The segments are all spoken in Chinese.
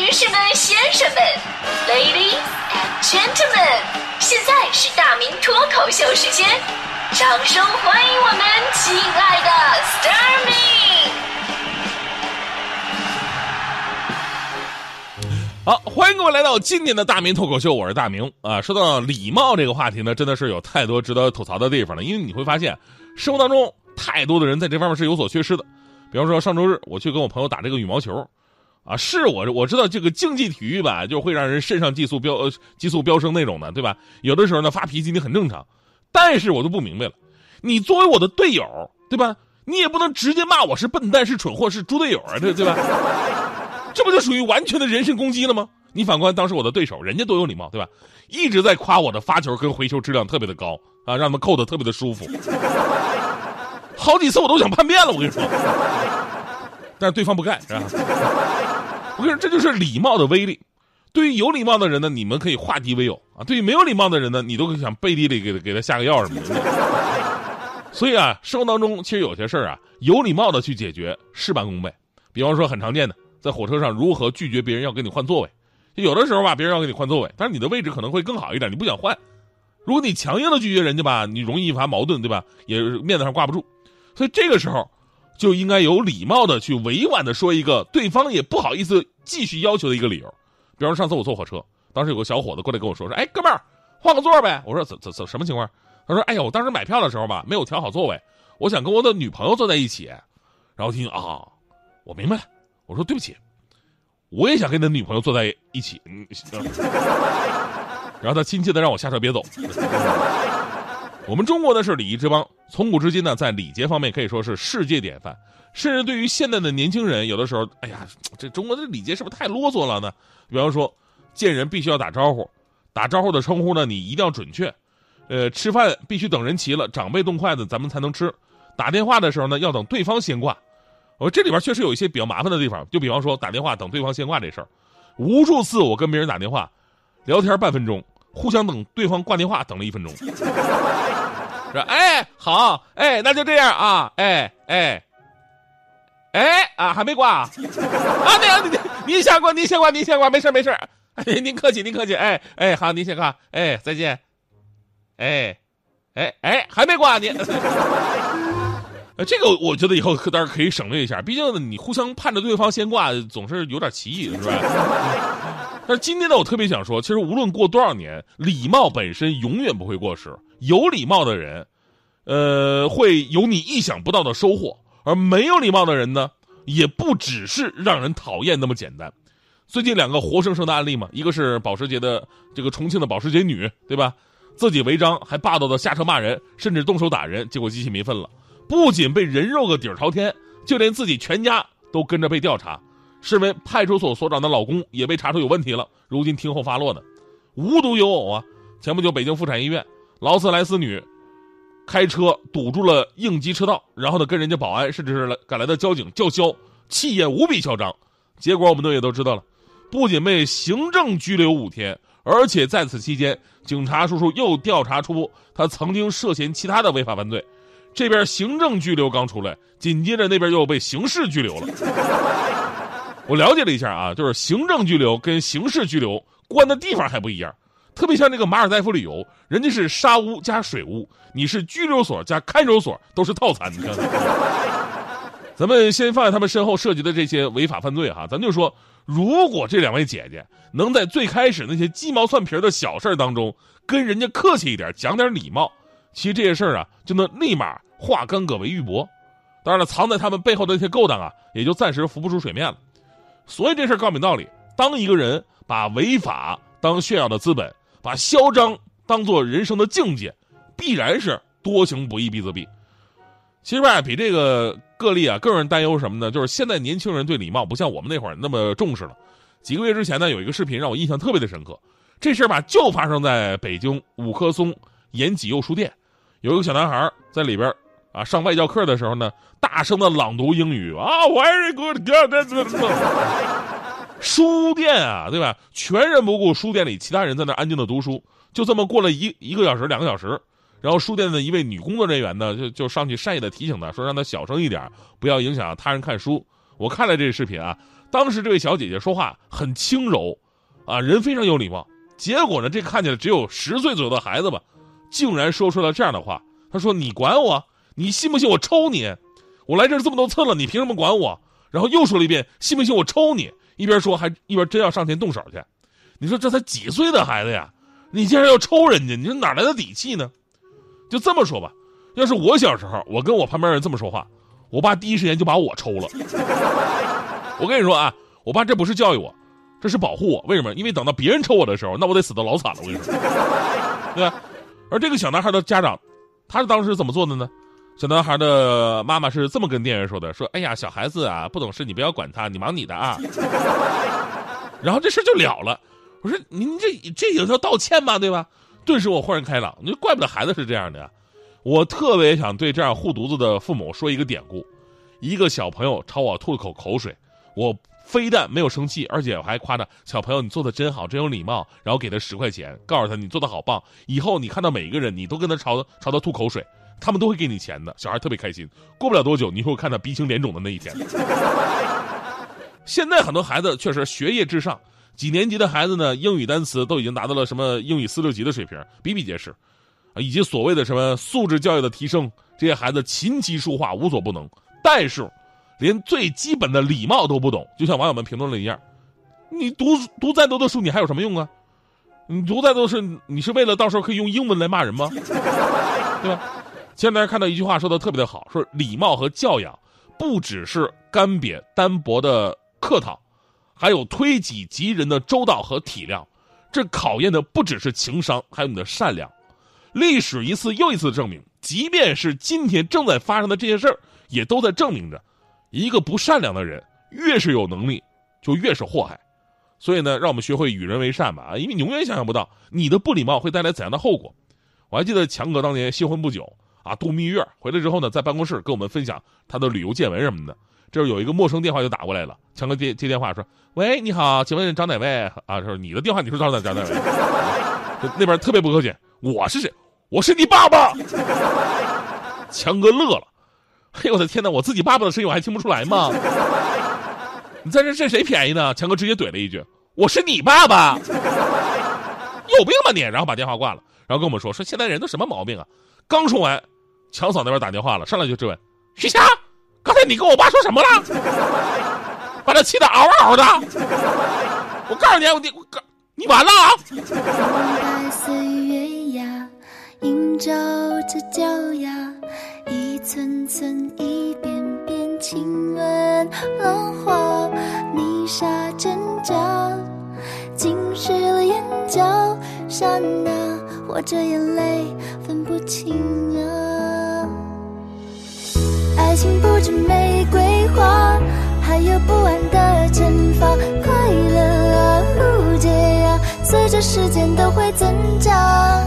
女士们、先生们，Ladies and Gentlemen，现在是大明脱口秀时间，掌声欢迎我们亲爱的 s t a r m y 好，欢迎各位来到今年的大明脱口秀，我是大明啊。说到礼貌这个话题呢，真的是有太多值得吐槽的地方了，因为你会发现，生活当中太多的人在这方面是有所缺失的。比方说上周日我去跟我朋友打这个羽毛球，啊，是我我知道这个竞技体育吧，就会让人肾上激素飙呃激素飙升那种的，对吧？有的时候呢发脾气你很正常，但是我就不明白了，你作为我的队友，对吧？你也不能直接骂我是笨蛋、是蠢货、是猪队友啊，对对吧？这不就属于完全的人身攻击了吗？你反观当时我的对手，人家多有礼貌，对吧？一直在夸我的发球跟回球质量特别的高啊，让他们扣的特别的舒服。好几次我都想叛变了，我跟你说，但是对方不干，是吧？我跟你说，这就是礼貌的威力。对于有礼貌的人呢，你们可以化敌为友啊；对于没有礼貌的人呢，你都可以想背地里给给他下个药什么的。所以啊，生活当中其实有些事儿啊，有礼貌的去解决，事半功倍。比方说很常见的，在火车上如何拒绝别人要跟你换座位。有的时候吧，别人要跟你换座位，但是你的位置可能会更好一点，你不想换。如果你强硬的拒绝人家吧，你容易引发矛盾，对吧？也面子上挂不住。所以这个时候，就应该有礼貌的去委婉的说一个对方也不好意思继续要求的一个理由。比方说上次我坐火车，当时有个小伙子过来跟我说说，哎，哥们儿，换个座呗。我说怎怎怎什么情况？他说，哎呀，我当时买票的时候吧，没有调好座位，我想跟我的女朋友坐在一起。然后听啊，我明白了。我说对不起，我也想跟你的女朋友坐在一起。嗯，然后他亲切的让我下车别走。我们中国的是礼仪之邦，从古至今呢，在礼节方面可以说是世界典范。甚至对于现在的年轻人，有的时候，哎呀，这中国的礼节是不是太啰嗦了呢？比方说，见人必须要打招呼，打招呼的称呼呢，你一定要准确。呃，吃饭必须等人齐了，长辈动筷子，咱们才能吃。打电话的时候呢，要等对方先挂。我这里边确实有一些比较麻烦的地方，就比方说打电话等对方先挂这事儿，无数次我跟别人打电话，聊天半分钟，互相等对方挂电话等了一分钟。说哎好哎那就这样啊哎哎哎啊还没挂啊？那您您先挂您先挂您先挂没事没事您客气您客气哎哎好您先挂哎再见。哎哎哎还没挂您这个我觉得以后可当然可以省略一下，毕竟你互相盼着对方先挂总是有点歧义是吧？但是今天呢我特别想说，其实无论过多少年，礼貌本身永远不会过时。有礼貌的人，呃，会有你意想不到的收获；而没有礼貌的人呢，也不只是让人讨厌那么简单。最近两个活生生的案例嘛，一个是保时捷的这个重庆的保时捷女，对吧？自己违章还霸道的下车骂人，甚至动手打人，结果激起民愤了。不仅被人肉个底儿朝天，就连自己全家都跟着被调查。身为派出所所长的老公也被查出有问题了，如今听候发落呢。无独有偶啊，前不久北京妇产医院。劳斯莱斯女开车堵住了应急车道，然后呢，跟人家保安甚至是赶来的交警叫嚣，气焰无比嚣张。结果我们都也都知道了，不仅被行政拘留五天，而且在此期间，警察叔叔又调查出他曾经涉嫌其他的违法犯罪。这边行政拘留刚出来，紧接着那边又被刑事拘留了。我了解了一下啊，就是行政拘留跟刑事拘留关的地方还不一样。特别像这个马尔代夫旅游，人家是沙屋加水屋，你是拘留所加看守所，都是套餐。你看，咱们先放下他们身后涉及的这些违法犯罪哈，咱就说，如果这两位姐姐能在最开始那些鸡毛蒜皮的小事当中跟人家客气一点，讲点礼貌，其实这些事儿啊就能立马化干戈为玉帛。当然了，藏在他们背后的那些勾当啊，也就暂时浮不出水面了。所以这事儿告明道理：当一个人把违法当炫耀的资本。把嚣张当做人生的境界，必然是多行不义必自毙。其实吧，比这个个例啊更让人担忧什么呢？就是现在年轻人对礼貌不像我们那会儿那么重视了。几个月之前呢，有一个视频让我印象特别的深刻。这事儿吧，就发生在北京五棵松延吉右书店，有一个小男孩在里边啊上外教课的时候呢，大声的朗读英语啊，very good，good。书店啊，对吧？全然不顾书店里其他人在那安静的读书，就这么过了一一个小时、两个小时，然后书店的一位女工作人员呢，就就上去善意的提醒他，说让他小声一点，不要影响他人看书。我看了这个视频啊，当时这位小姐姐说话很轻柔，啊，人非常有礼貌。结果呢，这看起来只有十岁左右的孩子吧，竟然说出了这样的话。他说：“你管我？你信不信我抽你？我来这儿这么多次了，你凭什么管我？”然后又说了一遍：“信不信我抽你？”一边说还一边真要上前动手去。你说这才几岁的孩子呀？你竟然要抽人家？你说哪来的底气呢？就这么说吧，要是我小时候，我跟我旁边人这么说话，我爸第一时间就把我抽了。我跟你说啊，我爸这不是教育我，这是保护我。为什么？因为等到别人抽我的时候，那我得死的老惨了。我跟你说，对吧？而这个小男孩的家长，他是当时怎么做的呢？小男孩的妈妈是这么跟店员说的：“说，哎呀，小孩子啊，不懂事，你不要管他，你忙你的啊。”然后这事就了了。我说：“您这这也叫道歉吗？对吧？”顿时我豁然开朗，你怪不得孩子是这样的呀。我特别想对这样护犊子的父母说一个典故：一个小朋友朝我吐了口口水。我非但没有生气，而且还夸他小朋友你做的真好，真有礼貌。然后给他十块钱，告诉他你做的好棒，以后你看到每一个人，你都跟他朝朝他吐口水，他们都会给你钱的。小孩特别开心。过不了多久，你会看他鼻青脸肿的那一天。现在很多孩子确实学业至上，几年级的孩子呢，英语单词都已经达到了什么英语四六级的水平，比比皆是，啊，以及所谓的什么素质教育的提升，这些孩子琴棋书画无所不能，但是。连最基本的礼貌都不懂，就像网友们评论了一样，你读读再多的书，你还有什么用啊？你读再多是，你是为了到时候可以用英文来骂人吗？对吧？前两天看到一句话说的特别的好，说礼貌和教养不只是干瘪单薄的客套，还有推己及人的周到和体谅。这考验的不只是情商，还有你的善良。历史一次又一次证明，即便是今天正在发生的这些事儿，也都在证明着。一个不善良的人，越是有能力，就越是祸害。所以呢，让我们学会与人为善吧啊！因为你永远想象不到你的不礼貌会带来怎样的后果。我还记得强哥当年新婚不久啊，度蜜月回来之后呢，在办公室跟我们分享他的旅游见闻什么的。这有一个陌生电话就打过来了，强哥接接电话说：“喂，你好，请问找哪位啊？”说你的电话，你说找哪找哪位？那边特别不客气，我是谁？我是你爸爸。强哥乐了。哎呦我的天哪！我自己爸爸的声音我还听不出来吗？你在这占谁便宜呢？强哥直接怼了一句：“我是你爸爸，有病吧你！”然后把电话挂了，然后跟我们说：“说现在人都什么毛病啊？”刚说完，强嫂那边打电话了，上来就质问：“徐霞，刚才你跟我爸说什么了？把他气得嗷嗷的！我告诉你，我你我你完了啊！”岁月呀，映照着脚丫。一寸寸，或者眼泪分不清啊。爱情不止玫瑰花，还有不安的惩罚。快乐啊，误解啊，随着时间都会增加。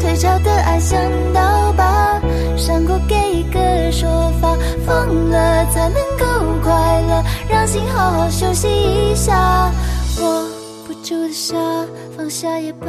退潮的爱像刀疤。伤过给一个说法，疯了才能够快乐，让心好好休息一下。握不住的沙，放下也罢。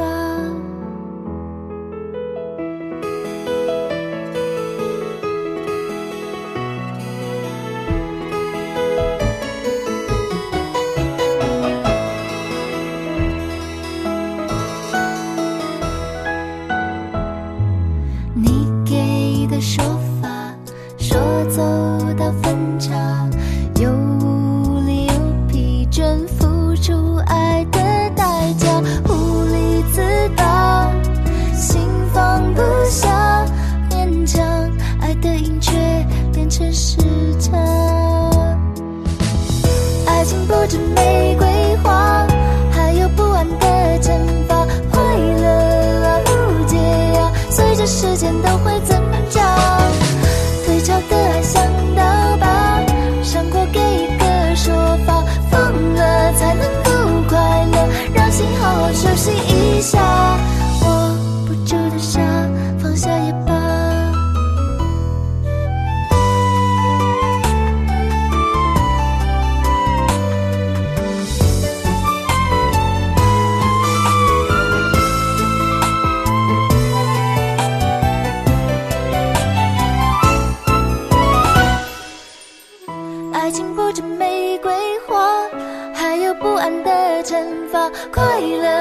小心一下，握不住的沙，放下也罢。爱情不止玫瑰花，还有不安的惩罚，快乐。